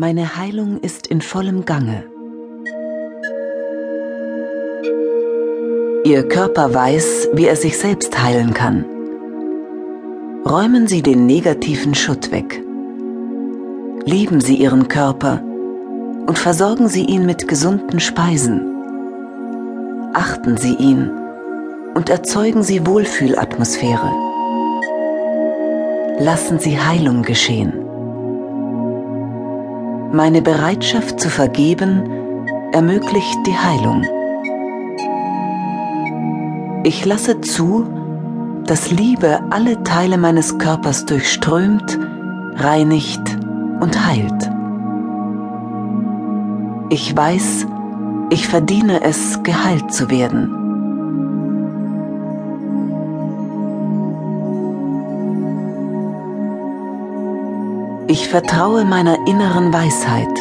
Meine Heilung ist in vollem Gange. Ihr Körper weiß, wie er sich selbst heilen kann. Räumen Sie den negativen Schutt weg. Lieben Sie Ihren Körper und versorgen Sie ihn mit gesunden Speisen. Achten Sie ihn und erzeugen Sie Wohlfühlatmosphäre. Lassen Sie Heilung geschehen. Meine Bereitschaft zu vergeben ermöglicht die Heilung. Ich lasse zu, dass Liebe alle Teile meines Körpers durchströmt, reinigt und heilt. Ich weiß, ich verdiene es, geheilt zu werden. Ich vertraue meiner inneren Weisheit.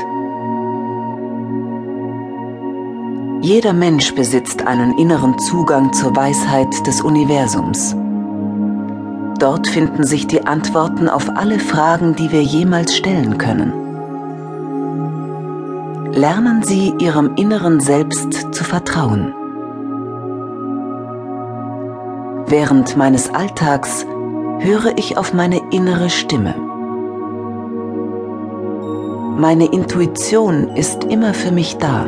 Jeder Mensch besitzt einen inneren Zugang zur Weisheit des Universums. Dort finden sich die Antworten auf alle Fragen, die wir jemals stellen können. Lernen Sie Ihrem inneren Selbst zu vertrauen. Während meines Alltags höre ich auf meine innere Stimme. Meine Intuition ist immer für mich da.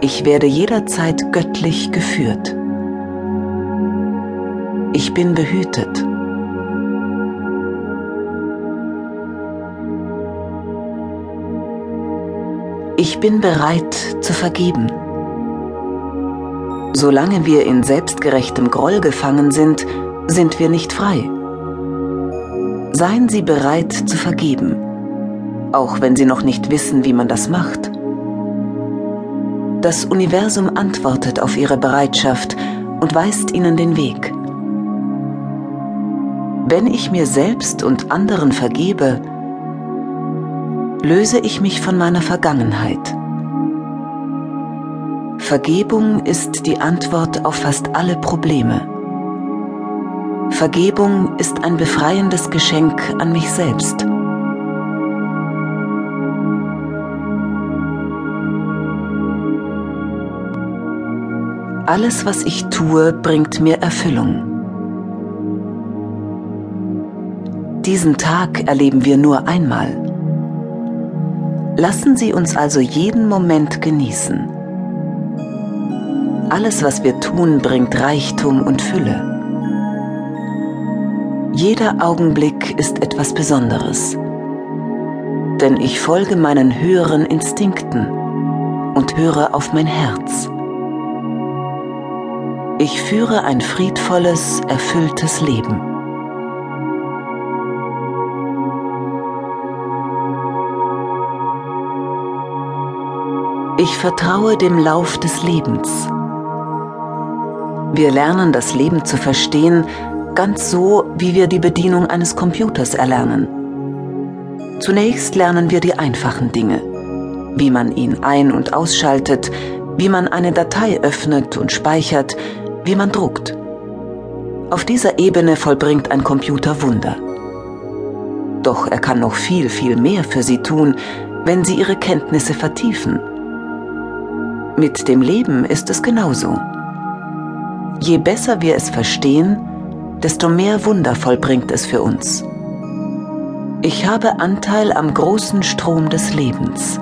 Ich werde jederzeit göttlich geführt. Ich bin behütet. Ich bin bereit zu vergeben. Solange wir in selbstgerechtem Groll gefangen sind, sind wir nicht frei. Seien Sie bereit zu vergeben, auch wenn Sie noch nicht wissen, wie man das macht. Das Universum antwortet auf ihre Bereitschaft und weist ihnen den Weg. Wenn ich mir selbst und anderen vergebe, löse ich mich von meiner Vergangenheit. Vergebung ist die Antwort auf fast alle Probleme. Vergebung ist ein befreiendes Geschenk an mich selbst. Alles, was ich tue, bringt mir Erfüllung. Diesen Tag erleben wir nur einmal. Lassen Sie uns also jeden Moment genießen. Alles, was wir tun, bringt Reichtum und Fülle. Jeder Augenblick ist etwas Besonderes. Denn ich folge meinen höheren Instinkten und höre auf mein Herz. Ich führe ein friedvolles, erfülltes Leben. Ich vertraue dem Lauf des Lebens. Wir lernen das Leben zu verstehen, ganz so, wie wir die Bedienung eines Computers erlernen. Zunächst lernen wir die einfachen Dinge, wie man ihn ein- und ausschaltet, wie man eine Datei öffnet und speichert, wie man druckt. Auf dieser Ebene vollbringt ein Computer Wunder. Doch er kann noch viel, viel mehr für Sie tun, wenn Sie Ihre Kenntnisse vertiefen. Mit dem Leben ist es genauso. Je besser wir es verstehen, desto mehr Wunder vollbringt es für uns. Ich habe Anteil am großen Strom des Lebens.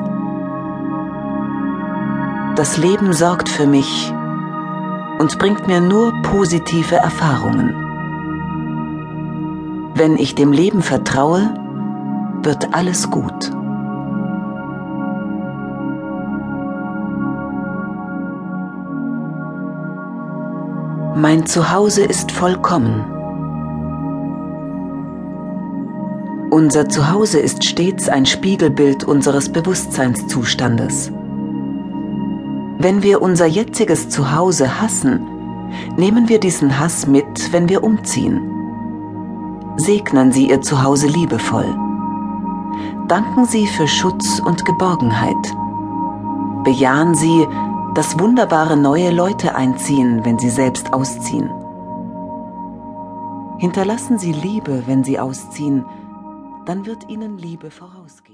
Das Leben sorgt für mich und bringt mir nur positive Erfahrungen. Wenn ich dem Leben vertraue, wird alles gut. Mein Zuhause ist vollkommen. Unser Zuhause ist stets ein Spiegelbild unseres Bewusstseinszustandes. Wenn wir unser jetziges Zuhause hassen, nehmen wir diesen Hass mit, wenn wir umziehen. Segnen Sie Ihr Zuhause liebevoll. Danken Sie für Schutz und Geborgenheit. Bejahen Sie, dass wunderbare neue Leute einziehen, wenn Sie selbst ausziehen. Hinterlassen Sie Liebe, wenn Sie ausziehen, dann wird ihnen Liebe vorausgehen.